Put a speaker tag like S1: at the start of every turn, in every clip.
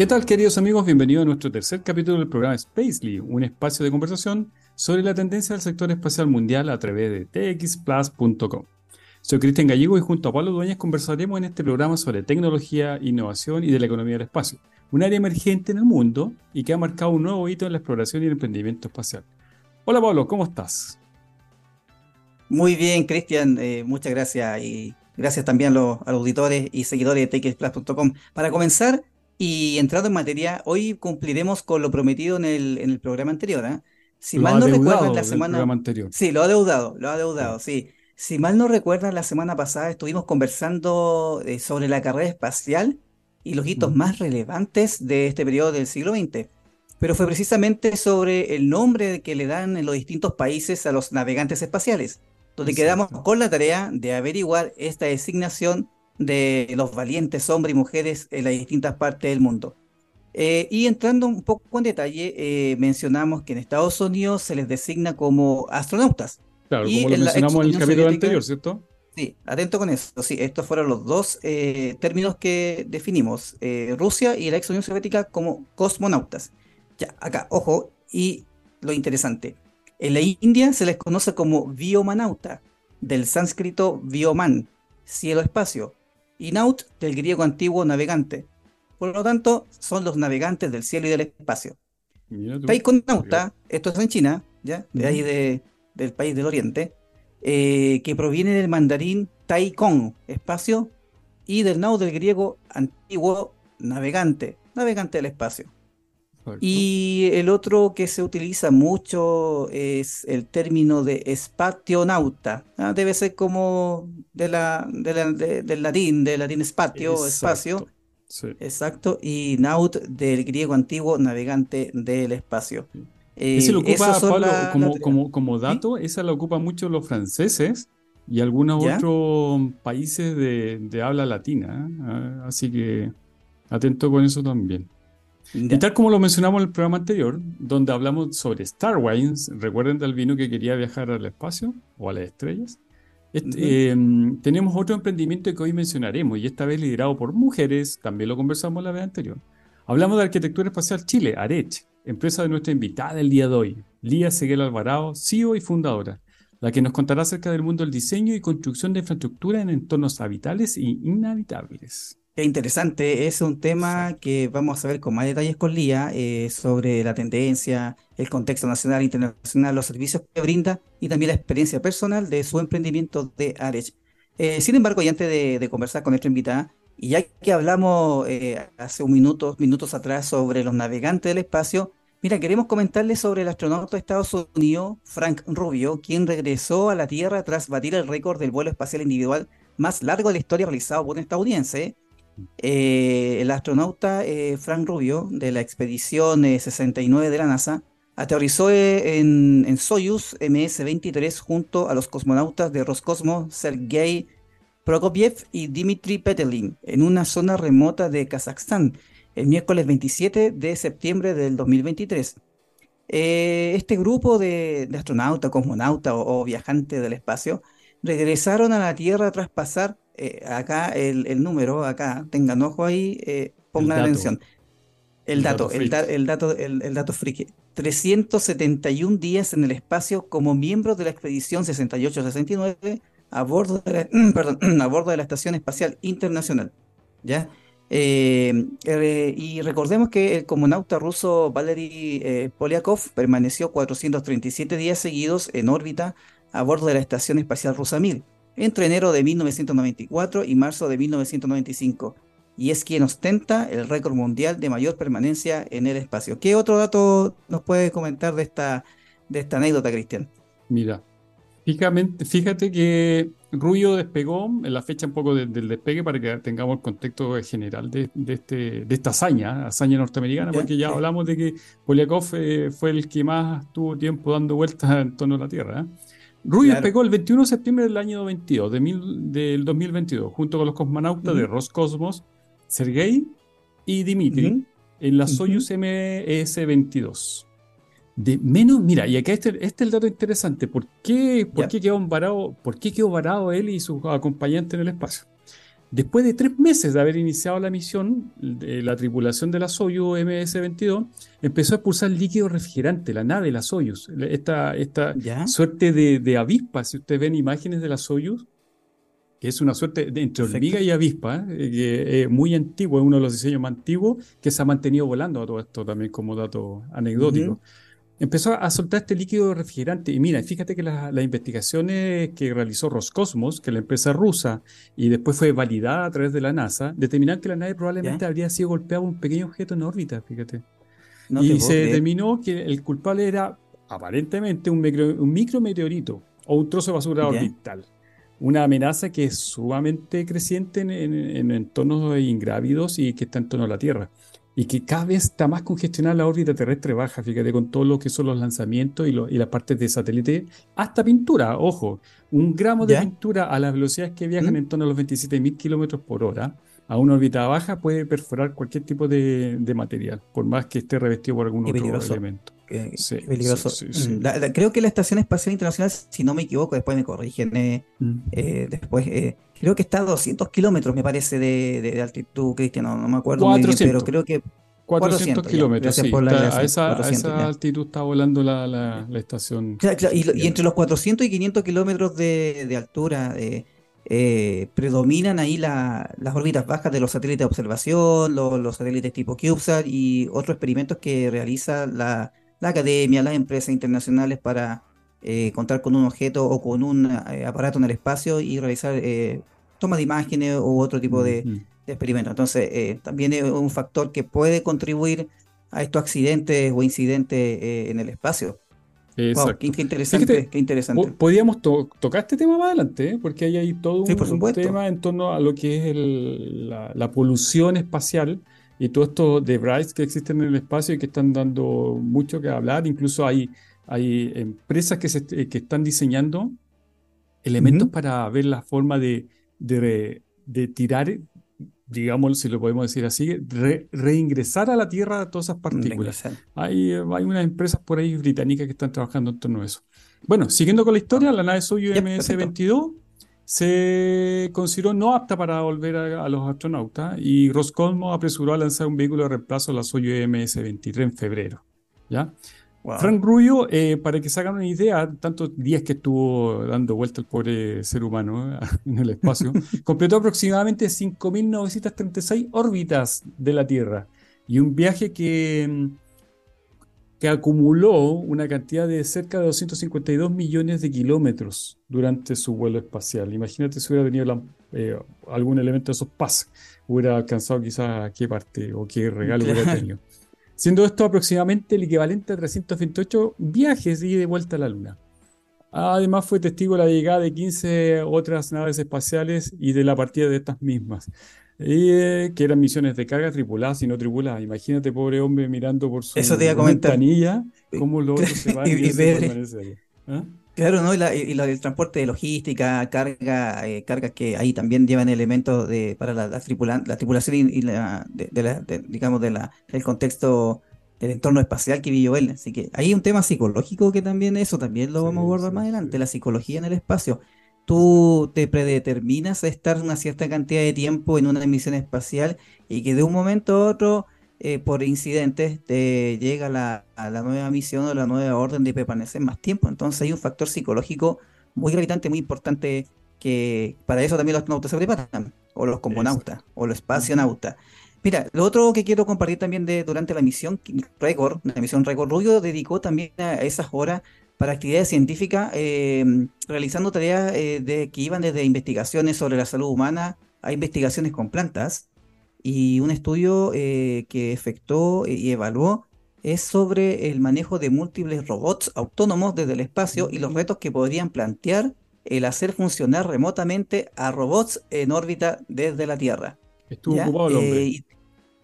S1: ¿Qué tal, queridos amigos? Bienvenidos a nuestro tercer capítulo del programa Spacely, un espacio de conversación sobre la tendencia del sector espacial mundial a través de txplus.com. Soy Cristian Gallego y junto a Pablo Dueñas conversaremos en este programa sobre tecnología, innovación y de la economía del espacio, un área emergente en el mundo y que ha marcado un nuevo hito en la exploración y el emprendimiento espacial. Hola Pablo, ¿cómo estás?
S2: Muy bien, Cristian, eh, muchas gracias y gracias también a los, auditores y seguidores de txplus.com. Para comenzar, y entrando en materia, hoy cumpliremos con lo prometido en el, en el programa anterior. ¿eh?
S1: Si mal no recuerdas, la semana.
S2: Sí, lo ha deudado, lo ha deudado, sí. Si mal no recuerdas, la semana pasada estuvimos conversando eh, sobre la carrera espacial y los hitos más relevantes de este periodo del siglo XX. Pero fue precisamente sobre el nombre que le dan en los distintos países a los navegantes espaciales, donde quedamos con la tarea de averiguar esta designación de los valientes hombres y mujeres en las distintas partes del mundo. Eh, y entrando un poco en detalle, eh, mencionamos que en Estados Unidos se les designa como astronautas.
S1: Claro, como lo mencionamos en el capítulo anterior, ¿cierto?
S2: Sí, atento con eso. Sí, estos fueron los dos eh, términos que definimos. Rusia y la ex Unión Soviética como cosmonautas. Ya, acá, ojo, y lo interesante. En la India se les conoce como biomanauta, del sánscrito bioman, cielo-espacio, y naut del griego antiguo navegante. Por lo tanto, son los navegantes del cielo y del espacio. Taikonauta, esto es en China, ¿ya? De ahí del país del oriente, eh, que proviene del mandarín Taikon, espacio, y del naut del griego antiguo navegante, navegante del espacio. Y el otro que se utiliza mucho es el término de espationauta. ¿ah? Debe ser como de la, del latín, del latín spatio, espacio. Exacto. Y naut del griego antiguo, navegante del espacio.
S1: ese lo eh, ocupa, como, como, como, dato, esa lo ocupan mucho los franceses y algunos otros países de, de habla latina. ¿ah? Así que atento con eso también. Y tal como lo mencionamos en el programa anterior, donde hablamos sobre Star Wars, recuerden del vino que quería viajar al espacio o a las estrellas. Este, em, tenemos otro emprendimiento que hoy mencionaremos y esta vez liderado por mujeres, también lo conversamos la vez anterior. Hablamos de Arquitectura Espacial Chile, ARECH, empresa de nuestra invitada el día de hoy, Lía Seguel Alvarado, CEO y fundadora, la que nos contará acerca del mundo del diseño y construcción de infraestructura en entornos habitables e inhabitables.
S2: Interesante, es un tema que vamos a ver con más detalles con Lía eh, sobre la tendencia, el contexto nacional e internacional, los servicios que brinda y también la experiencia personal de su emprendimiento de Arech. Eh, sin embargo, y antes de, conversar con nuestra invitada, y ya que hablamos eh, hace un minuto, minutos atrás sobre los navegantes del espacio, mira, queremos comentarles sobre el astronauta de Estados Unidos, Frank Rubio, quien regresó a la Tierra tras batir el récord del vuelo espacial individual más largo de la historia realizado por un estadounidense eh, el astronauta eh, Frank Rubio de la expedición 69 eh, de la NASA aterrizó en, Soyuz MS-23 junto a los cosmonautas de Roscosmos Sergei Prokopiev y Dmitry Petelin en una zona remota de Kazajstán el miércoles 27 de septiembre del 2023. este grupo de, astronautas, cosmonautas o, o viajantes del espacio regresaron a la Tierra tras pasar eh, acá el, número, acá, tengan ojo ahí, eh, pongan atención. El, dato, el, dato, el, dato friki. 371 días en el espacio como miembro de la expedición 68-69 a bordo de la, a bordo de la Estación Espacial Internacional. ¿Ya? Eh, y recordemos que el comunauta ruso Valery Polyakov permaneció 437 días seguidos en órbita a bordo de la Estación Espacial Rusa 1000 entre enero de 1994 y marzo de 1995, y es quien ostenta el récord mundial de mayor permanencia en el espacio. ¿Qué otro dato nos puede comentar de esta, de esta anécdota, Cristian?
S1: Mira, fíjate, fíjate que Rubio despegó en la fecha un poco del despegue para que tengamos el contexto general de, este, de esta hazaña, hazaña norteamericana, porque ya hablamos de que Polyakov eh, fue el que más tuvo tiempo dando vueltas en torno a la Tierra. ¿eh? Rubio pegó el 21 de septiembre del año 22, de del 2022, junto con los cosmonautas de Roscosmos, Sergei y Dimitri, en la Soyuz MS-22. De menos, mira, y acá este, este, es el dato interesante. ¿Por qué, por qué, quedó varado, ¿Por qué quedó varado él y sus acompañantes en el espacio? Después de tres meses de haber iniciado la misión, la tripulación de la Soyuz MS-22 empezó a expulsar líquido refrigerante, la nave, la Soyuz. Esta, esta suerte de, avispa, si ustedes ven imágenes de la Soyuz, que es una suerte de, entre hormiga y avispa, eh, que es muy antiguo, es uno de los diseños más antiguos que se ha mantenido volando a todo esto también como dato anecdótico empezó a soltar este líquido refrigerante. Y mira, fíjate que las investigaciones que realizó Roscosmos, que es la empresa rusa, y después fue validada a través de la NASA, determinaron que la nave probablemente habría sido golpeada por un pequeño objeto en órbita, fíjate. y se determinó que el culpable era aparentemente un, un micrometeorito o un trozo de basura orbital. Una amenaza que es sumamente creciente en, en entornos ingrávidos y que está en torno a la Tierra y que cada vez está más congestionada la órbita terrestre baja, fíjate, con todo lo que son los lanzamientos y, y las partes de satélite, hasta pintura, ojo, un gramo de pintura a las velocidades que viajan ¿Mm? en torno a los 27.000 kilómetros por hora, a una órbita baja puede perforar cualquier tipo de, material, por más que esté revestido por algún otro elemento.
S2: Sí, peligroso. Mm, creo que la Estación Espacial Internacional, si no me equivoco, después me corrigen, eh, mm. eh, después eh, creo que está a 200 kilómetros, me parece, de, altitud, Cristian, no, me acuerdo muy bien, pero creo que
S1: 400, kilómetros, sí, a, esa, altitud está volando la, la, estación.
S2: y, entre los 400 y 500 kilómetros de, altura eh, predominan ahí las órbitas bajas de los satélites de observación, los, satélites tipo CubeSat y otros experimentos que realiza la, academia, las empresas internacionales para eh, contar con un objeto o con un eh, aparato en el espacio y realizar eh, tomas de imágenes u otro tipo de, experimentos. Entonces, también es un factor que puede contribuir a estos accidentes o incidentes en el espacio. Exacto. qué, interesante, qué interesante.
S1: Podríamos tocar este tema más adelante, porque hay ahí todo un, tema en torno a lo que es la, polución espacial y todo esto de brights que existen en el espacio y que están dando mucho que hablar. Incluso hay hay empresas que, se, que están diseñando elementos para ver la forma de, de, tirar, digamos, si lo podemos decir así, reingresar a la Tierra todas esas partículas. Hay, hay unas empresas por ahí británicas que están trabajando en torno a eso. Bueno, siguiendo con la historia, la nave Soyuz MS-22 se consideró no apta para volver a, los astronautas y Roscosmos apresuró a lanzar un vehículo de reemplazo a la Soyuz MS-23 en febrero. ¿ya? Frank Rubio, eh, para que se hagan una idea, tantos días que estuvo dando vuelta el pobre ser humano eh, en el espacio, completó aproximadamente 5.936 órbitas de la Tierra y un viaje que, mm, que acumuló una cantidad de cerca de 252 millones de kilómetros durante su vuelo espacial. Imagínate si hubiera tenido eh, algún elemento de esos pasos, hubiera alcanzado quizás qué parte o qué regalo hubiera tenido siendo esto aproximadamente el equivalente a 328 viajes y de vuelta a la Luna. Además fue testigo de la llegada de 15 otras naves espaciales y de la partida de estas mismas, eh, que eran misiones de carga tripuladas y no tripuladas. Imagínate, pobre hombre, mirando por su ventanilla, cómo los otros se van y, y,
S2: ¿Ah? Claro, ¿no? Y, la, y el transporte de logística, carga, eh, cargas que ahí también llevan elementos de, para la, la, tripulación y, la, de, la, digamos, de la, del contexto del entorno espacial que vivió él. Así que hay un tema psicológico que también eso, también lo vamos a abordar más adelante, la psicología en el espacio. Tú te predeterminas a estar una cierta cantidad de tiempo en una misión espacial y que de un momento a otro eh, por incidentes te llega la, a la nueva misión o la nueva orden de permanecer más tiempo. Entonces hay un factor psicológico muy gravitante, muy importante, que para eso también los astronautas se preparan, o los cosmonautas, o los espacionautas. Mira, lo otro que quiero compartir también de durante la misión Record, la misión Record Rubio dedicó también a esas horas para actividades científicas, eh, realizando tareas eh, de, que iban desde investigaciones sobre la salud humana a investigaciones con plantas, y un estudio eh, que efectuó y evaluó es sobre el manejo de múltiples robots autónomos desde el espacio y los retos que podrían plantear el hacer funcionar remotamente a robots en órbita desde la Tierra.
S1: Estuvo ocupado el hombre.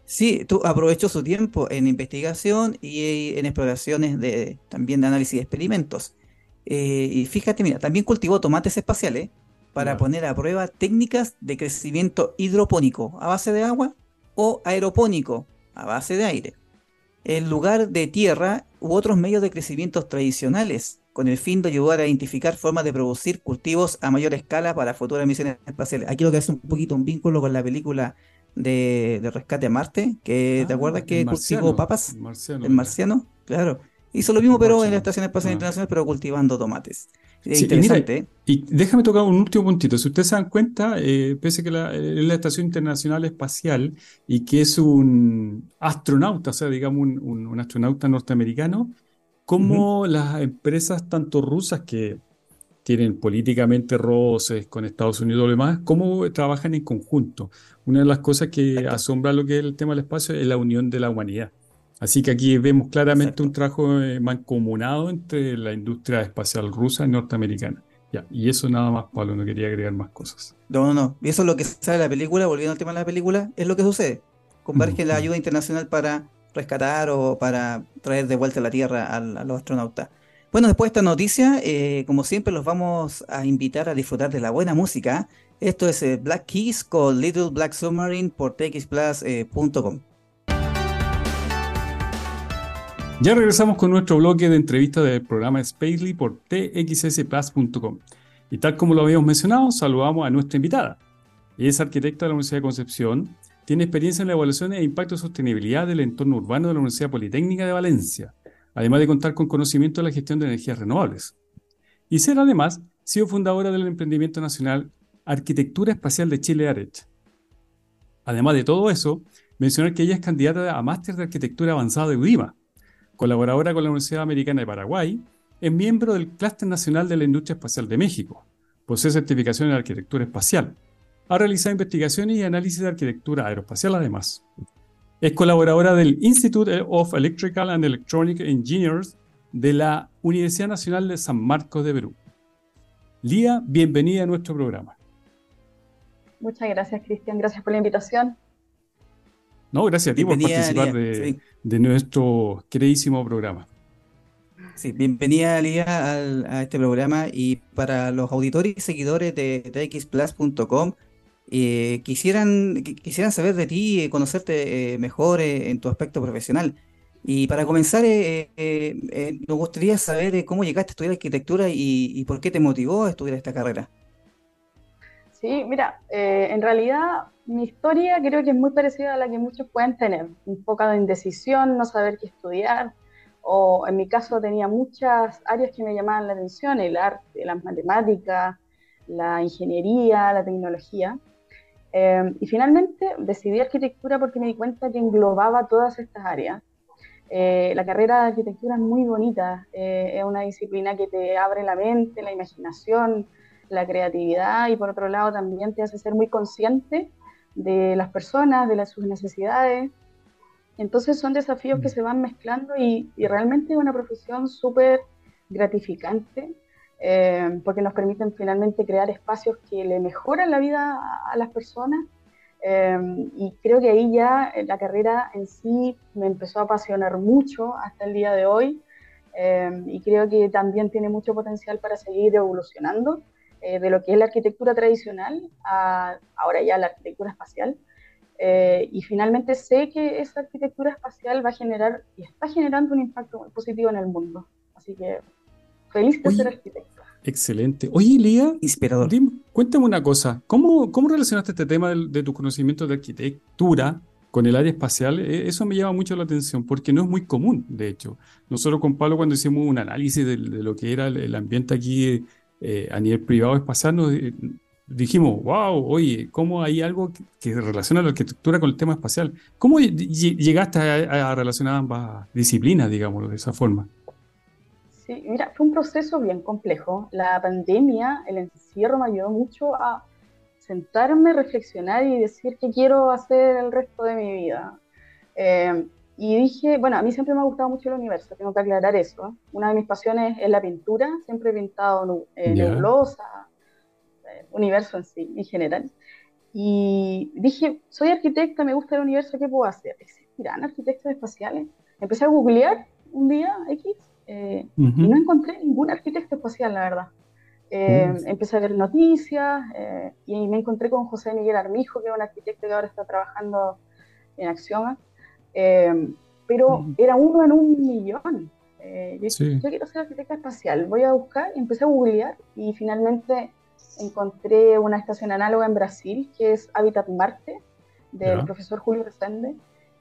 S2: Eh, sí, tú aprovechó su tiempo en investigación y en exploraciones de también de análisis de experimentos. Eh, y fíjate, mira, también cultivó tomates espaciales para poner a prueba técnicas de crecimiento hidropónico a base de agua o aeropónico a base de aire, en lugar de tierra u otros medios de crecimiento tradicionales con el fin de ayudar a identificar formas de producir cultivos a mayor escala para futuras misiones espaciales. Aquí lo que hace un poquito un vínculo con la película de, Rescate a Marte, que ¿te ah, acuerdas que cultivó papas? El marciano, el marciano, claro. Hizo lo mismo, pero en la Estación Espacial ah. Internacional, pero cultivando tomates.
S1: interesante. Y, déjame tocar un último puntito. Si ustedes se dan cuenta, eh, pese que la, es la Estación Internacional Espacial y que es un astronauta, o sea, digamos un, astronauta norteamericano, como las empresas tanto rusas que tienen políticamente roces con Estados Unidos y lo demás, cómo trabajan en conjunto. Una de las cosas que asombra lo que es el tema del espacio es la unión de la humanidad. Así que aquí vemos claramente un trabajo eh, mancomunado entre la industria espacial rusa y norteamericana. Ya, y eso nada más, Pablo, no quería agregar más cosas.
S2: No, no, no. Y eso es lo que sale de la película, volviendo al tema de la película, es lo que sucede. Converge la ayuda internacional para rescatar o para traer de vuelta a la Tierra a, los astronautas. Bueno, después de esta noticia, eh, como siempre, los vamos a invitar a disfrutar de la buena música. Esto es eh, Black Keys con Little Black Submarine por txplus.com.
S1: Ya regresamos con nuestro bloque de entrevistas del programa Spacely por txsplus.com. Y tal como lo habíamos mencionado, saludamos a nuestra invitada. Ella es arquitecta de la Universidad de Concepción, tiene experiencia en la evaluación e impacto de sostenibilidad del entorno urbano de la Universidad Politécnica de Valencia, además de contar con conocimiento de la gestión de energías renovables. Y ser además sido fundadora del emprendimiento nacional Arquitectura Espacial de Chile ARECH. Además de todo eso, mencionar que ella es candidata a Máster de Arquitectura Avanzada de UDIMA, colaboradora con la Universidad Americana de Paraguay, es miembro del Clúster Nacional de la Industria Espacial de México, posee certificación en arquitectura espacial, ha realizado investigaciones y análisis de arquitectura aeroespacial además. Es colaboradora del Institute of Electrical and Electronic Engineers de la Universidad Nacional de San Marcos de Perú. Lía, bienvenida a nuestro programa.
S3: Muchas gracias, Cristian. Gracias por la invitación.
S1: No, gracias a ti por participar de, nuestro queridísimo programa.
S2: Sí, bienvenida Lía a este programa y para los auditores y seguidores de txplus.com eh, quisieran, quisieran saber de ti, eh, conocerte eh, mejor en tu aspecto profesional. Y para comenzar, nos gustaría saber cómo llegaste a estudiar arquitectura y, por qué te motivó a estudiar esta carrera.
S3: Sí, mira, en realidad mi historia creo que es muy parecida a la que muchos pueden tener, un poco de indecisión, no saber qué estudiar, o en mi caso tenía muchas áreas que me llamaban la atención, el arte, las matemáticas, la ingeniería, la tecnología. Eh, y finalmente decidí arquitectura porque me di cuenta que englobaba todas estas áreas. Eh, la carrera de arquitectura es muy bonita, eh, es una disciplina que te abre la mente, la imaginación, la creatividad y por otro lado también te hace ser muy consciente de las personas, de las, sus necesidades. Entonces son desafíos que mm. se van mezclando y, y realmente es una profesión súper gratificante eh, porque nos permiten finalmente crear espacios que le mejoran la vida a, las personas. Eh, y creo que ahí ya la carrera en sí me empezó a apasionar mucho hasta el día de hoy. Eh, y creo que también tiene mucho potencial para seguir evolucionando eh, de lo que es la arquitectura tradicional a ahora ya la arquitectura espacial. Eh, y finalmente sé que esa arquitectura espacial va a generar y está generando un impacto muy positivo en el mundo. Así que feliz de ser arquitecta.
S1: Excelente. Oye, Lía, inspirador. cuéntame una cosa. ¿Cómo, cómo relacionaste este tema de, de tus conocimientos de arquitectura con el área espacial? E, eso me llama mucho la atención porque no es muy común, de hecho. Nosotros con Pablo cuando hicimos un análisis de, lo que era el ambiente aquí eh, a nivel privado espacial, nos dijimos, wow, oye, ¿cómo hay algo que, relaciona la arquitectura con el tema espacial? ¿Cómo llegaste a, relacionar ambas disciplinas, digámoslo de esa forma?
S3: Sí, mira, fue un proceso bien complejo. La pandemia, el encierro me ayudó mucho a sentarme, reflexionar y decir qué quiero hacer el resto de mi vida. Eh, y dije, bueno, a mí siempre me ha gustado mucho el universo, tengo que aclarar eso. Una de mis pasiones es la pintura, siempre he pintado eh, nebulosa, eh, universo en sí, en general. Y dije, soy arquitecta, me gusta el universo, ¿qué puedo hacer? ¿Existirán arquitectos espaciales? Empecé a googlear un día X eh, y no encontré ningún arquitecto espacial, la verdad. Eh, mm. Empecé a ver noticias y me encontré con José Miguel Armijo, que es un arquitecto que ahora está trabajando en Axioma. Eh, pero era uno en un millón. Eh, yo, quiero ser arquitecta espacial. Voy a buscar y empecé a googlear y finalmente encontré una estación análoga en Brasil que es Habitat Marte del profesor Julio Resende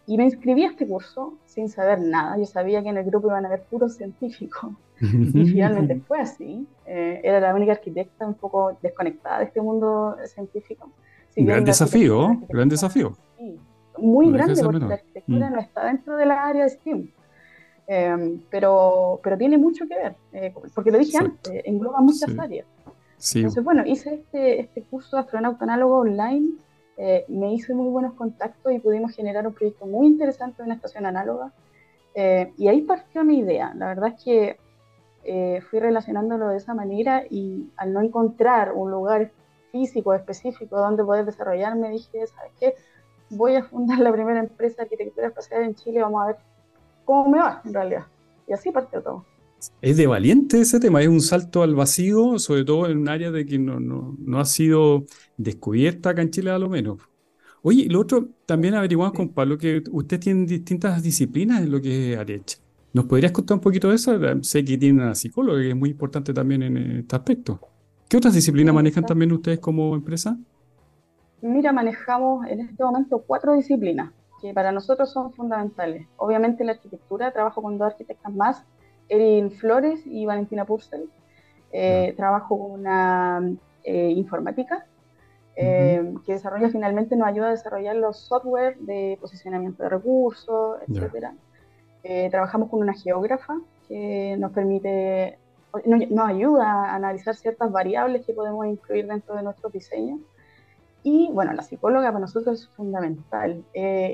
S3: y me inscribí a este curso sin saber nada. Yo sabía que en el grupo iban a haber puros científicos. y finalmente fue así. Eh, era la única arquitecta un poco desconectada de este mundo científico.
S1: un gran desafío, gran desafío.
S3: muy grande porque la arquitectura mm. no está dentro de la área de STEAM. Em, pero, pero tiene mucho que ver, eh, porque lo dije antes, engloba muchas áreas. Entonces, bueno, hice este, este curso de astronauta análogo online eh, me hice muy buenos contactos y pudimos generar un proyecto muy interesante de una estación análoga. Eh, y ahí partió mi idea. La verdad es que eh, fui relacionándolo de esa manera y al no encontrar un lugar físico específico donde poder desarrollarme, dije, ¿sabes qué? Voy a fundar la primera empresa de arquitectura espacial en Chile, vamos a ver cómo me va en realidad. Y así partió todo.
S1: Es de valiente ese tema, es un salto al vacío, sobre todo en un área de que no, no, ha sido descubierta acá en Chile a lo menos. Oye, lo otro, también averiguamos con Pablo que usted tiene distintas disciplinas en lo que es Arech. ¿Nos podrías contar un poquito de eso? Sé que tiene una psicóloga que es muy importante también en este aspecto. ¿Qué otras disciplinas manejan también ustedes como empresa?
S3: Mira, manejamos en este momento cuatro disciplinas que para nosotros son fundamentales. Obviamente la arquitectura, trabajo con dos arquitectas más Erin Flores y Valentina Purcell. Eh, trabajo con una eh, informática eh, que desarrolla finalmente, nos ayuda a desarrollar los software de posicionamiento de recursos, etc. trabajamos con una geógrafa que nos permite, nos, ayuda a analizar ciertas variables que podemos incluir dentro de nuestro diseño. Y bueno, la psicóloga para nosotros es fundamental.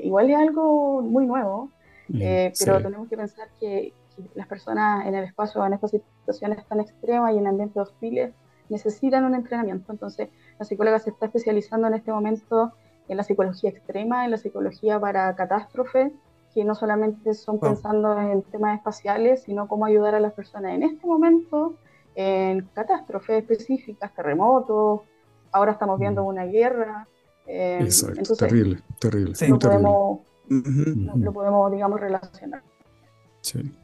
S3: igual es algo muy nuevo, pero tenemos que pensar que, las personas en el espacio, en estas situaciones tan extremas y en ambientes hostiles, necesitan un entrenamiento. Entonces, la psicóloga se está especializando en este momento en la psicología extrema, en la psicología para catástrofes, que no solamente son pensando en temas espaciales, sino cómo ayudar a las personas en este momento en catástrofes específicas, terremotos, ahora estamos viendo mm. una guerra.
S1: Eh, Exacto, terrible, terrible.
S3: lo, Podemos, lo podemos, digamos, relacionar.
S1: Sí.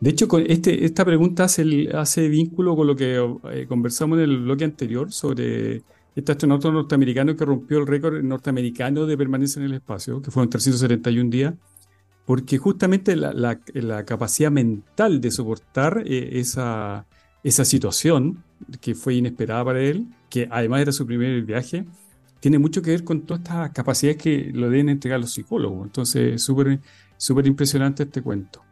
S1: De hecho, este, esta pregunta hace, vínculo con lo que eh, conversamos en el bloque anterior sobre este astronauta norteamericano que rompió el récord norteamericano de permanencia en el espacio, que fueron 371 días, porque justamente la, capacidad mental de soportar eh, esa, esa situación que fue inesperada para él, que además era su primer viaje, tiene mucho que ver con todas estas capacidades que lo deben entregar los psicólogos. Entonces, súper súper impresionante este cuento.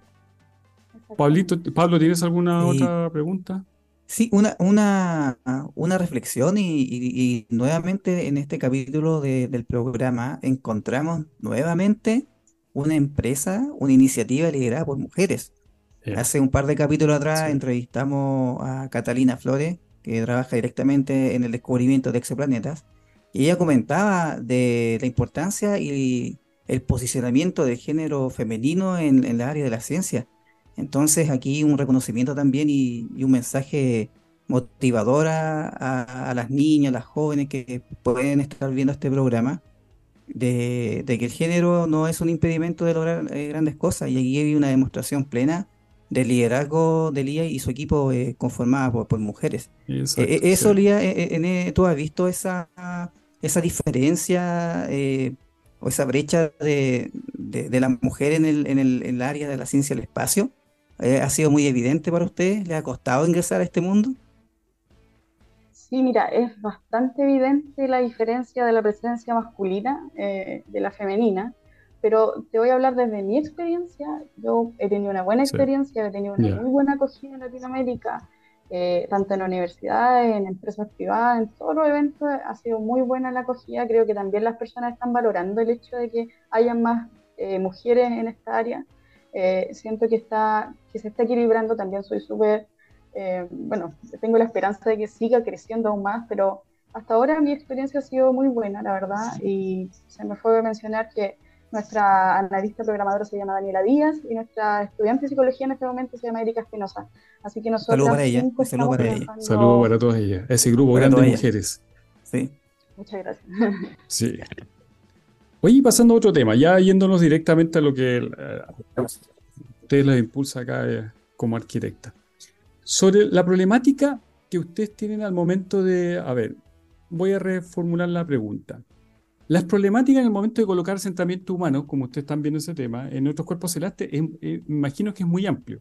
S1: Pablito, Pablo, ¿tienes alguna otra pregunta?
S2: Sí, una, una, una reflexión y, nuevamente en este capítulo del programa encontramos nuevamente una empresa, una iniciativa liderada por mujeres. Hace un par de capítulos atrás entrevistamos a Catalina Flores, que trabaja directamente en el descubrimiento de exoplanetas, y ella comentaba de la importancia y el posicionamiento del género femenino en, en la área de la ciencia. Entonces aquí un reconocimiento también y, un mensaje motivador a, las niñas, a las jóvenes que pueden estar viendo este programa, de, que el género no es un impedimento de lograr eh, grandes cosas. Y aquí hay una demostración plena del liderazgo de Lía y su equipo eh, conformado por, mujeres. Eh, eso, Lía, ¿tú has visto esa, esa diferencia o esa brecha de, la mujer en el, en el área de la ciencia del espacio? Eh, ¿Ha sido muy evidente para usted? ¿Le ha costado ingresar a este mundo?
S3: Sí, mira, es bastante evidente la diferencia de la presencia masculina eh, de la femenina, pero te voy a hablar desde mi experiencia. Yo he tenido una buena experiencia, he tenido una muy buena acogida en Latinoamérica, eh, tanto en universidades, en empresas privadas, en todos los eventos ha sido muy buena la acogida. Creo que también las personas están valorando el hecho de que haya más mujeres en esta área. Eh, siento que, está, que se está equilibrando, también soy súper, eh, bueno, tengo la esperanza de que siga creciendo aún más, pero hasta ahora mi experiencia ha sido muy buena, la verdad, y se me fue a mencionar que nuestra analista programadora se llama Daniela Díaz y nuestra estudiante de psicología en este momento se llama Erika Espinosa. Así que nosotros...
S2: Saludos para ella. Saludos para ella.
S1: Saludos para todas ellas. Ese grupo grande de mujeres.
S3: Sí. Muchas gracias.
S1: Sí. Oye, pasando a otro tema, ya yéndonos directamente a lo que eh, ustedes les impulsa acá eh, como arquitecta. Sobre la problemática que ustedes tienen al momento de, a ver, voy a reformular la pregunta. Las problemáticas en el momento de colocar asentamientos humanos, como ustedes están viendo ese tema, en otros cuerpos celestes, imagino que es muy amplio.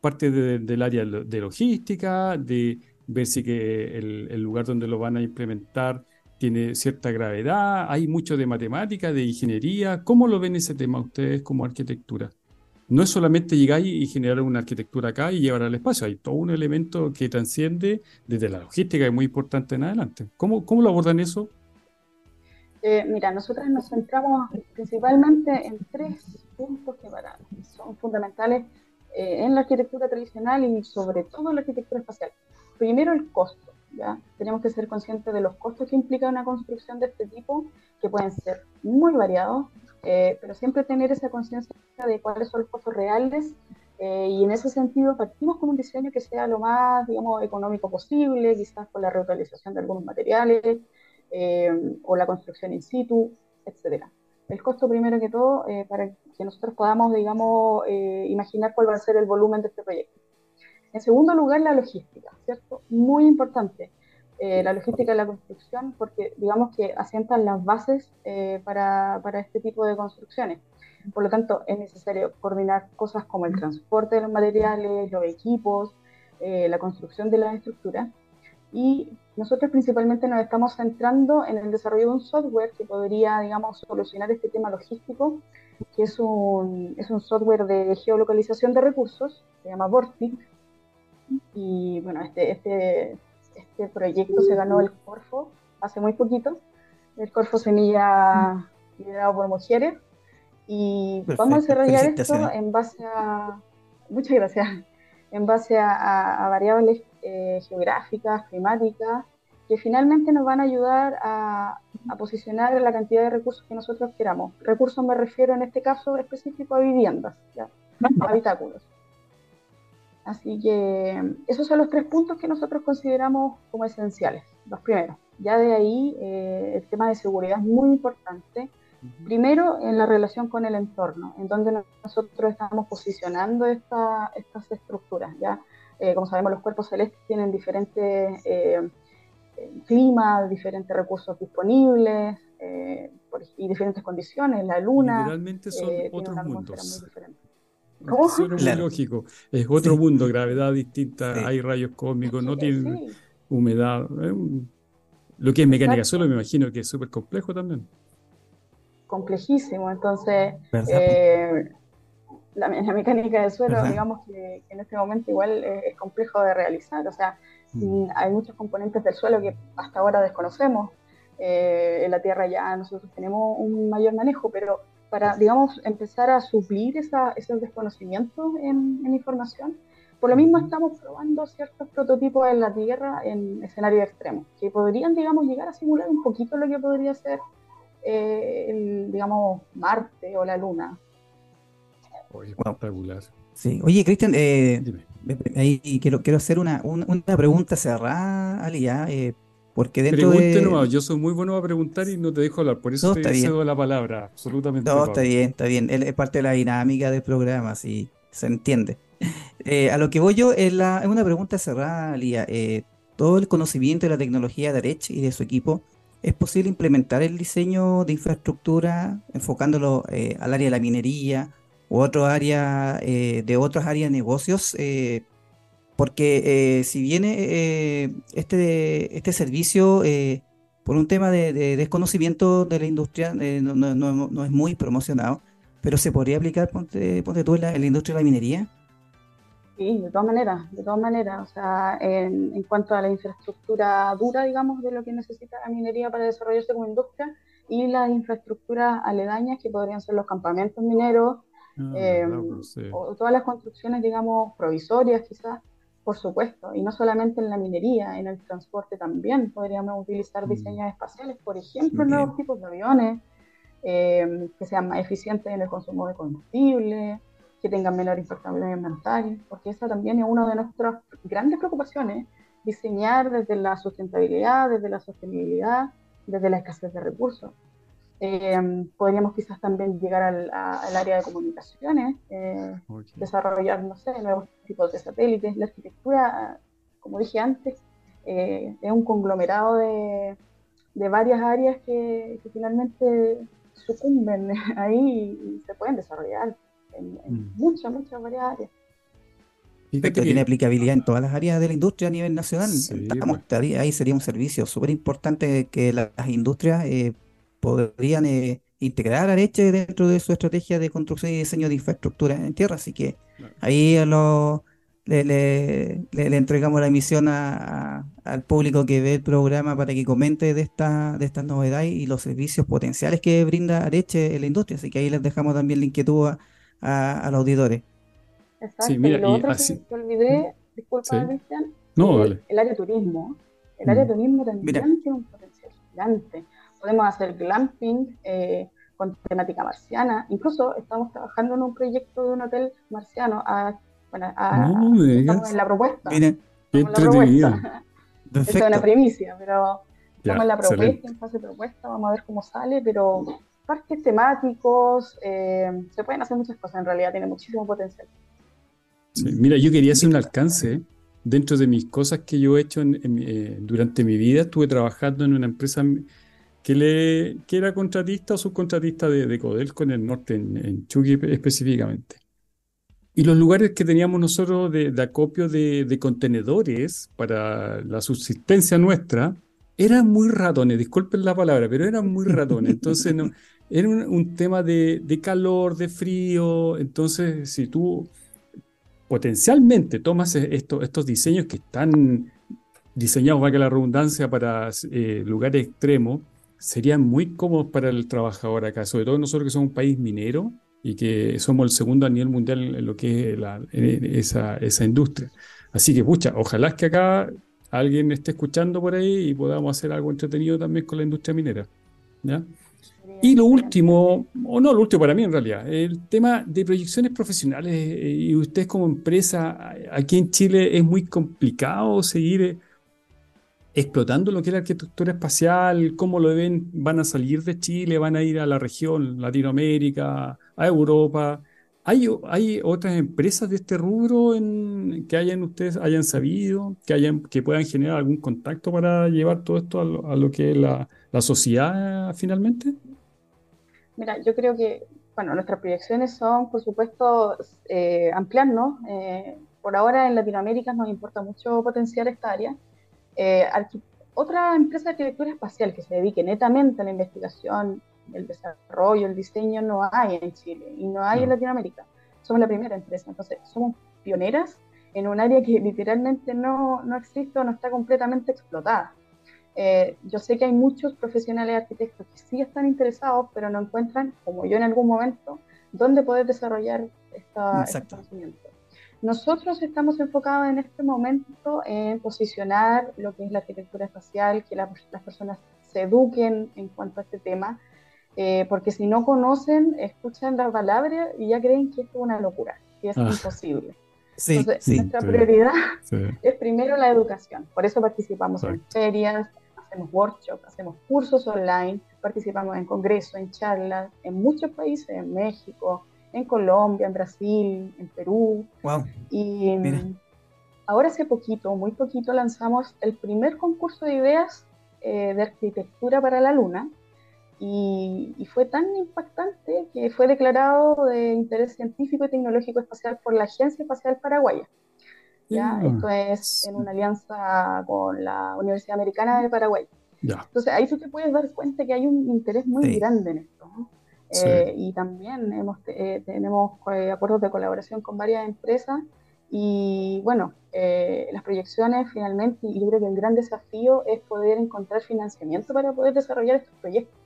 S1: Parte del área de logística, de ver si que el, lugar donde lo van a implementar tiene cierta gravedad, hay mucho de matemática, de ingeniería. ¿Cómo lo ven ese tema ustedes como arquitectura? No es solamente llegar y generar una arquitectura acá y llevar al espacio, hay todo un elemento que transciende desde la logística, que es muy importante en adelante. ¿Cómo, cómo lo abordan eso?
S3: Eh, mira, nosotros nos centramos principalmente en tres puntos que son fundamentales eh, en la arquitectura tradicional y sobre todo en la arquitectura espacial. Primero, el costo. Tenemos que ser conscientes de los costos que implica una construcción de este tipo, que pueden ser muy variados, eh, pero siempre tener esa conciencia de cuáles son los costos reales y en ese sentido partimos con un diseño que sea lo más, digamos, económico posible, quizás con la reutilización de algunos materiales, eh, o la construcción in situ, etcétera. El costo, primero que todo, eh, para que nosotros podamos, digamos, eh, imaginar cuál va a ser el volumen de este proyecto. En segundo lugar, la logística, ¿cierto? Muy importante. la logística de la construcción, porque digamos que asientan las bases para, para este tipo de construcciones. Por lo tanto, es necesario coordinar cosas como el transporte de los materiales, los equipos, la construcción de las estructuras y nosotros principalmente nos estamos centrando en el desarrollo de un software que podría, digamos, solucionar este tema logístico, que es un, es un software de geolocalización de recursos, se llama Vortic. Y bueno, este, este, este proyecto se ganó el Corfo hace muy poquito, el Corfo Semilla liderado por mujeres. Y vamos a desarrollar esto en base a, muchas gracias, en base a, a variables eh, geográficas, climáticas, que finalmente nos van a ayudar a, posicionar la cantidad de recursos que nosotros queramos. Recursos me refiero en este caso específico a viviendas, a habitáculos. Así que esos son los tres puntos que nosotros consideramos como esenciales, los primeros. Ya de ahí eh, el tema de seguridad es muy importante. Primero, en la relación con el entorno, en donde nosotros estamos posicionando estas estructuras. ¿ya? Eh, como sabemos, los cuerpos celestes tienen diferentes eh, climas, diferentes recursos disponibles eh, y diferentes condiciones. La luna.
S1: Generalmente son otros mundos. ¿Cómo? es muy lógico. Es otro mundo, gravedad distinta, hay rayos cósmicos, no tienen humedad. Lo que es mecánica solo me imagino que es súper complejo también.
S3: Complejísimo, entonces la, mecánica del suelo, digamos que, en este momento igual es, complejo de realizar. O sea, mm. Mm, hay muchos componentes del suelo que hasta ahora desconocemos. Eh, en la Tierra ya nosotros tenemos un mayor manejo, pero para, digamos, empezar a suplir esa, esos desconocimientos en, información, por lo mismo estamos probando ciertos prototipos en la Tierra en escenarios extremos, que podrían, digamos, llegar a simular un poquito lo que podría ser, eh, el, digamos, Marte o la Luna.
S1: Oye, regular.
S2: Sí. Oye, Cristian, eh, ahí quiero, quiero hacer una, una, pregunta cerrada, Ali, ya, eh, porque dentro
S1: de... yo soy muy bueno a preguntar y no te dejo hablar, por eso te cedo la palabra, absolutamente.
S2: No, está bien, está bien, es parte de la dinámica del programa, sí, se entiende. Eh, a lo que voy yo es, la, es una pregunta cerrada, Alía. Eh, todo el conocimiento de la tecnología de Arech y de su equipo, ¿es posible implementar el diseño de infraestructura enfocándolo al área de la minería u otro área, eh, de otras áreas de negocios, eh, porque eh, si viene este, este servicio por un tema de, desconocimiento de la industria, no, no, es muy promocionado, pero se podría aplicar, ponte, tú, en la, industria de la minería.
S3: Sí, de todas maneras, de todas maneras. O sea, en, en, cuanto a la infraestructura dura, digamos, de lo que necesita la minería para desarrollarse como industria, y las infraestructuras aledañas que podrían ser los campamentos mineros, Ah, em, o todas las construcciones, digamos, provisorias quizás, por supuesto, y no solamente en la minería, en el transporte también podríamos utilizar mm. diseños espaciales, por ejemplo, nuevos tipos de aviones em, que sean más eficientes en el consumo de combustible, que tengan menor impacto ambiental, porque esa también es una de nuestras grandes preocupaciones, diseñar desde la sustentabilidad, desde la sostenibilidad, desde la escasez de recursos. Eh, podríamos quizás también llegar al, área de comunicaciones, eh, desarrollar, no sé, nuevos tipos de satélites. La arquitectura, como dije antes, eh, es un conglomerado de, de varias áreas que, finalmente sucumben ahí y, se pueden desarrollar en, mm. muchas, muchas varias áreas.
S2: Esto tiene aplicabilidad en todas las áreas de la industria a nivel nacional. Estamos, pues. Ahí sería un servicio súper importante que las industrias eh, podrían eh, integrar a Areche dentro de su estrategia de construcción y diseño de infraestructura en tierra. Así que ahí lo, le, entregamos la emisión al público que ve el programa para que comente de, esta, de estas novedades y los servicios potenciales que brinda Areche en la industria. Así que ahí les dejamos también la inquietud a, los auditores.
S3: Exacto. y lo otro que, olvidé, disculpa, Cristian,
S1: no,
S3: el, área turismo. El área mm. turismo también tiene un potencial gigante podemos hacer glamping eh, con temática marciana. Incluso estamos trabajando en un proyecto de un hotel marciano. A, bueno, estamos en la propuesta.
S1: Miren, qué entretenido.
S3: Esto es una primicia, pero estamos en la propuesta, en fase de propuesta, vamos a ver cómo sale, pero parques temáticos, eh, se pueden hacer muchas cosas, en realidad tiene muchísimo potencial.
S1: mira, yo quería hacer un alcance dentro de mis cosas que yo he hecho eh, durante mi vida. Estuve trabajando en una empresa que, le, que era contratista o subcontratista de, de Codelco en el norte, en, en específicamente. Y los lugares que teníamos nosotros de, acopio de, contenedores para la subsistencia nuestra eran muy ratones, disculpen la palabra, pero eran muy ratones. Entonces, era un, tema de, calor, de frío. Entonces, si tú potencialmente tomas esto, estos diseños que están diseñados, que la redundancia, para eh, lugares extremos, serían muy cómodos para el trabajador acá, sobre todo nosotros que somos un país minero y que somos el segundo a nivel mundial en lo que es esa, esa industria. Así que, pucha, ojalá que acá alguien esté escuchando por ahí y podamos hacer algo entretenido también con la industria minera. ¿ya? Y lo último, o no lo último para mí en realidad, el tema de proyecciones profesionales eh, y ustedes como empresa, aquí en Chile es muy complicado seguir explotando lo que es la arquitectura espacial, cómo lo ven, van a salir de Chile, van a ir a la región, Latinoamérica, a Europa. ¿Hay, otras empresas de este rubro que hayan ustedes hayan sabido, que, hayan, que puedan generar algún contacto para llevar todo esto a lo, que es la, sociedad finalmente?
S3: Mira, yo creo que, bueno, nuestras proyecciones son, por supuesto, eh, ampliarnos. Eh, por ahora en Latinoamérica nos importa mucho potenciar esta área eh, otra empresa de arquitectura espacial que se dedique netamente a la investigación, el desarrollo, el diseño, no hay en Chile y no hay en Latinoamérica. Somos la primera empresa, entonces somos pioneras en un área que literalmente no, no existe o no está completamente explotada. Eh, yo sé que hay muchos profesionales arquitectos que sí están interesados, pero no encuentran, como yo en algún momento, dónde poder desarrollar esta, este conocimiento. Nosotros estamos enfocados en este momento en posicionar lo que es la arquitectura espacial, que las personas se eduquen en cuanto a este tema, eh, porque si no conocen, escuchan las palabras y ya creen que esto es una locura, que es ah. imposible. Entonces, nuestra prioridad es primero la educación. Por eso participamos en ferias, hacemos workshops, hacemos cursos online, participamos en congresos, en charlas, en muchos países, en México, en Colombia, en Brasil, en Perú. Y ahora hace poquito, muy poquito, lanzamos el primer concurso de ideas eh, de arquitectura para la Luna. Y, fue tan impactante que fue declarado de interés científico y tecnológico espacial por la Agencia Espacial Paraguaya. ¿ya? Mm. Esto es en una alianza con la Universidad Americana de Paraguay. Entonces ahí sí te puedes dar cuenta que hay un interés muy grande en esto. ¿no? Eh, y también hemos, eh, tenemos eh, acuerdos de colaboración con varias empresas y bueno, las proyecciones finalmente, y yo creo que el gran desafío es poder encontrar financiamiento para poder desarrollar estos proyectos.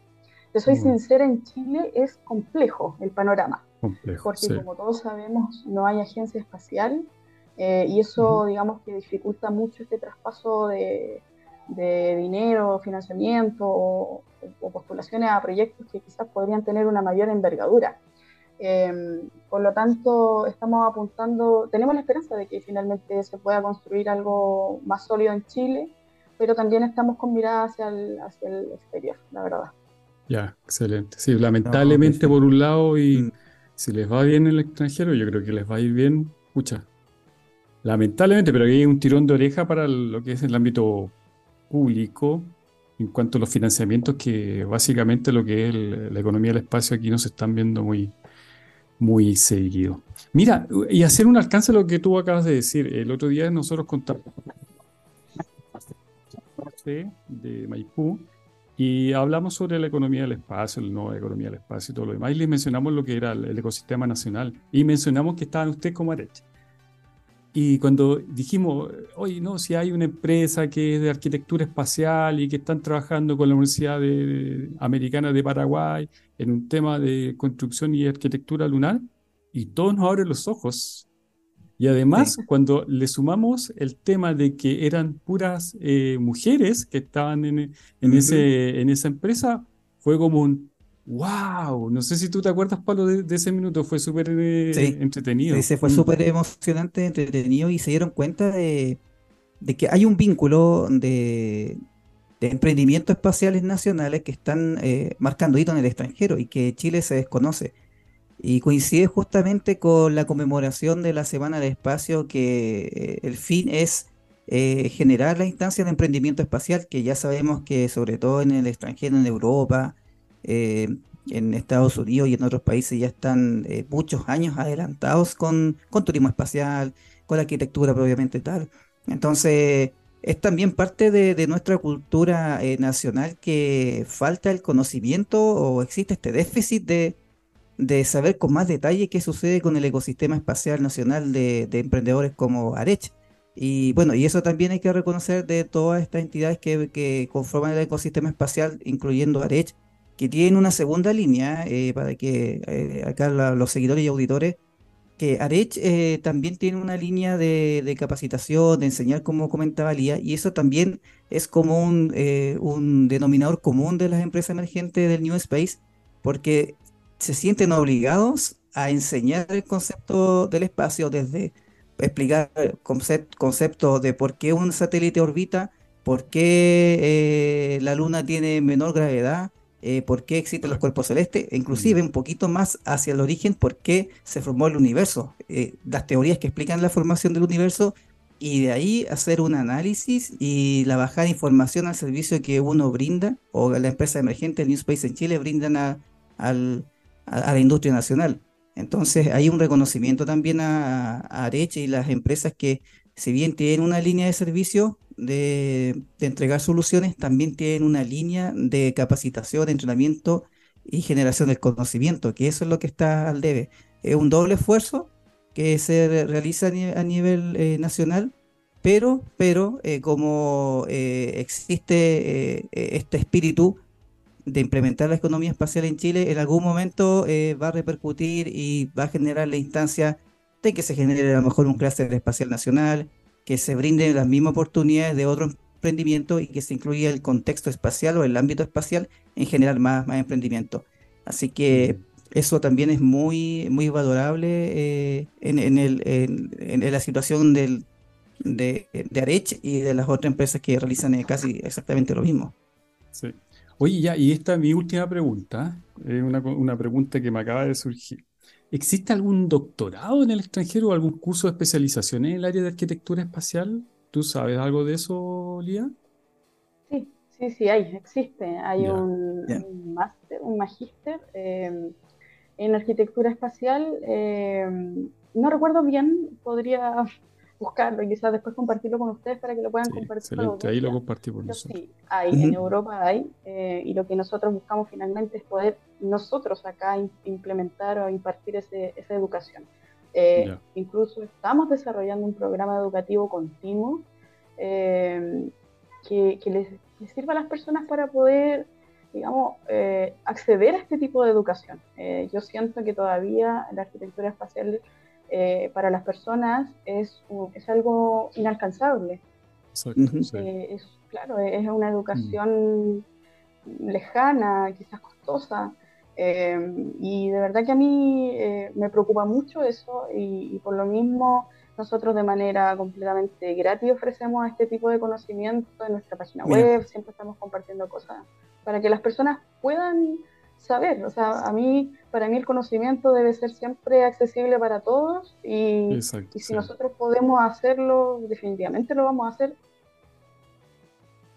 S3: Yo soy sincera, en Chile es complejo el panorama, porque como todos sabemos no hay agencia espacial y eso digamos que dificulta mucho este traspaso de, de dinero, financiamiento o, postulaciones a proyectos que quizás podrían tener una mayor envergadura. Em, por lo tanto, estamos apuntando, tenemos la esperanza de que finalmente se pueda construir algo más sólido en Chile, pero también estamos con mirada hacia el, hacia el exterior, la verdad.
S1: Ya, excelente. Sí, lamentablemente por un lado y mm. si les va bien en el extranjero, yo creo que les va a ir bien, escucha. Lamentablemente, pero hay un tirón de oreja para lo que es el ámbito público en cuanto a los financiamientos que básicamente lo que es la economía del espacio aquí no se están viendo muy, muy seguido. Mira, y hacer un alcance a lo que tú acabas de decir. El otro día nosotros contamos de Maipú y hablamos sobre la economía del espacio, la nueva economía del espacio y todo lo demás. Y les mencionamos lo que era el, ecosistema nacional. Y mencionamos que estaban ustedes como Areche. Y cuando dijimos, oye, no, si hay una empresa que es de arquitectura espacial y que están trabajando con la Universidad Americana de Paraguay en un tema de construcción y arquitectura lunar, y todos nos abren los ojos. Y además, cuando le sumamos el tema de que eran puras eh, mujeres que estaban en, ese, en esa empresa, fue como un, ¡Wow! No sé si tú te acuerdas, Pablo, de, ese minuto. Fue súper eh, entretenido.
S2: Sí, fue mm. súper emocionante, entretenido y se dieron cuenta de, que hay un vínculo de, emprendimientos espaciales nacionales que están eh, marcando hito en el extranjero y que Chile se desconoce. Y coincide justamente con la conmemoración de la Semana del Espacio, que eh, el fin es generar la instancia de emprendimiento espacial, que ya sabemos que sobre todo en el extranjero, en Europa, eh, en Estados Unidos y en otros países ya están eh, muchos años adelantados con, turismo espacial, con la arquitectura propiamente tal. Entonces, es también parte de, nuestra cultura eh, nacional que falta el conocimiento o existe este déficit de, saber con más detalle qué sucede con el ecosistema espacial nacional de, emprendedores como Arech. Y bueno, y eso también hay que reconocer de todas estas entidades que conforman el ecosistema espacial, incluyendo Arech, que tiene una segunda línea, eh, para que eh, acá los seguidores y auditores, que Arech eh, también tiene una línea de, capacitación, de enseñar como comentaba Lía, y eso también es como un, denominador común de las empresas emergentes del New Space, porque se sienten obligados a enseñar el concepto del espacio desde explicar conceptos de por qué un satélite orbita, por qué la luna tiene menor gravedad, eh, por qué existen los cuerpos celestes, e inclusive mm. un poquito más hacia el origen, por qué se formó el universo, eh, las teorías que explican la formación del universo, y de ahí hacer un análisis y la bajada de información al servicio que uno brinda, o la empresa emergente, el New Space en Chile, brindan a, la industria nacional. Entonces hay un reconocimiento también a, a Areche y las empresas que, si bien tienen una línea de servicio, de, entregar soluciones, también tienen una línea de capacitación, entrenamiento y generación del conocimiento, que eso es lo que está al debe. Es un doble esfuerzo que se realiza a nivel, eh, nacional, pero, pero eh, como eh, existe este espíritu de implementar la economía espacial en Chile, en algún momento va a repercutir y va a generar la instancia de que se genere a lo mejor un clúster espacial nacional, que se brinden las mismas oportunidades de otro emprendimiento y que se incluya el contexto espacial o el ámbito espacial en generar más, más emprendimiento. Así que eso también es muy, muy valorable eh, en, el, en, la situación del, de, de Arech y de las otras empresas que realizan eh, casi exactamente lo mismo.
S1: Sí. Oye, ya, y esta es mi última pregunta, es una, una pregunta que me acaba de surgir. ¿Existe algún doctorado en el extranjero o algún curso de especialización en el área de arquitectura espacial? ¿Tú sabes algo de eso, Lía?
S3: Sí, sí, sí, hay, existe. Hay un, máster, un magíster em, en arquitectura espacial. Em, no recuerdo bien, podría buscarlo y quizás después compartirlo con ustedes para que lo puedan compartir.
S1: Excelente, ahí lo compartimos
S3: nosotros. Sí, hay, en Europa hay, eh, y lo que nosotros buscamos finalmente es poder nosotros acá implementar o impartir ese, esa educación. Eh, incluso estamos desarrollando un programa educativo continuo eh, que, les, sirva a las personas para poder, digamos, acceder a este tipo de educación. yo siento que todavía la arquitectura espacial eh, para las personas es, es algo inalcanzable. Eh, es, claro, es una educación lejana, quizás costosa, eh, y de verdad que a mí me preocupa mucho eso y, por lo mismo nosotros de manera completamente gratis ofrecemos este tipo de conocimiento en nuestra página web, siempre estamos compartiendo cosas para que las personas puedan saber. O sea, a mí, para mí el conocimiento debe ser siempre accesible para todos y, y si nosotros podemos hacerlo, definitivamente lo vamos a hacer.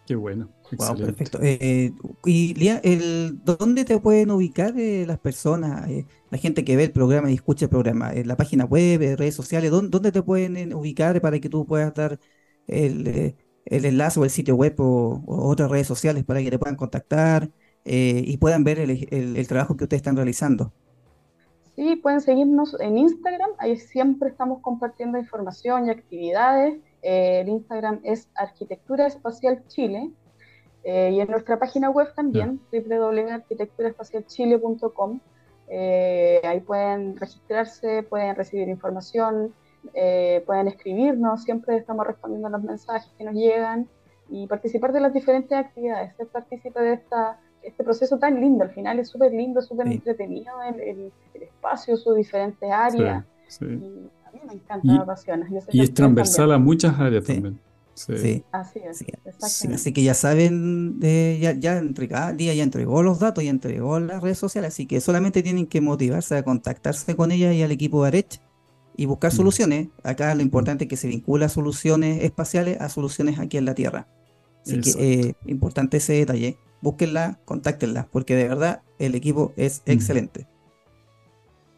S1: Qué bueno.
S2: perfecto. Eh, y Lía, el, ¿dónde te pueden ubicar eh, las personas, eh, la gente que ve el programa y escucha el programa? ¿En la página web, en redes sociales? ¿dónde, te pueden ubicar para que tú puedas dar el, el enlace o el sitio web o, otras redes sociales para que te puedan contactar y puedan ver el, el, trabajo que ustedes están realizando?
S3: Sí, pueden seguirnos en Instagram, ahí siempre estamos compartiendo información y actividades. Eh, el Instagram es Arquitectura Espacial Chile eh, y en nuestra página web también, www.arquitecturaespacialchile.com. Eh, ahí pueden registrarse, pueden recibir información, pueden escribirnos, siempre estamos respondiendo a los mensajes que nos llegan y participar de las diferentes actividades, ser partícipe de esta este proceso tan lindo, al final es súper lindo, súper entretenido el, espacio, sus diferentes áreas. a mí me encanta, me apasiona.
S1: y es transversal a muchas áreas también.
S3: Sí. Así es.
S2: así que ya saben, ya, ya entre cada día ya entregó los datos, ya entregó las redes sociales, así que solamente tienen que motivarse a contactarse con ella y al equipo de Arech y buscar mm. soluciones. Acá lo importante es que se vincula soluciones espaciales a soluciones aquí en la Tierra. Así que eh, importante ese detalle búsquenla, contáctenla, porque de verdad el equipo es mm. excelente.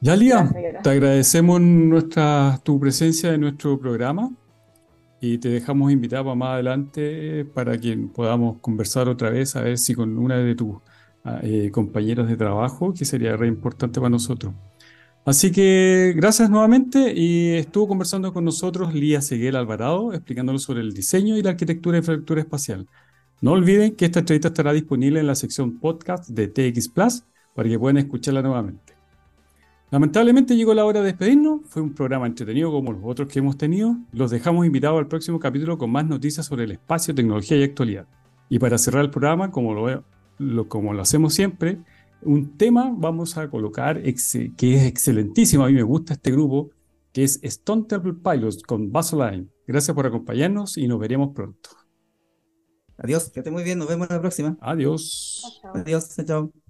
S1: Ya, Lía, te agradecemos nuestra, tu presencia en nuestro programa y te dejamos invitado más adelante para que podamos conversar otra vez, a ver si con una de tus ah, eh, compañeros de trabajo, que sería re importante para nosotros. Así que gracias nuevamente y estuvo conversando con nosotros Lía Seguel Alvarado, explicándonos sobre el diseño y la arquitectura de infraestructura espacial. No olviden que esta entrevista estará disponible en la sección podcast de TX Plus para que puedan escucharla nuevamente. Lamentablemente llegó la hora de despedirnos. Fue un programa entretenido como los otros que hemos tenido. Los dejamos invitados al próximo capítulo con más noticias sobre el espacio, tecnología y actualidad. Y para cerrar el programa, como lo, hacemos siempre, un tema vamos a colocar que es excelentísimo. A mí me gusta este grupo, que es Stone Temple Pilots con Baseline. Gracias por acompañarnos y nos veremos pronto.
S2: Adiós, que esté muy bien, nos vemos la próxima.
S1: Adiós.
S2: Adiós, chao.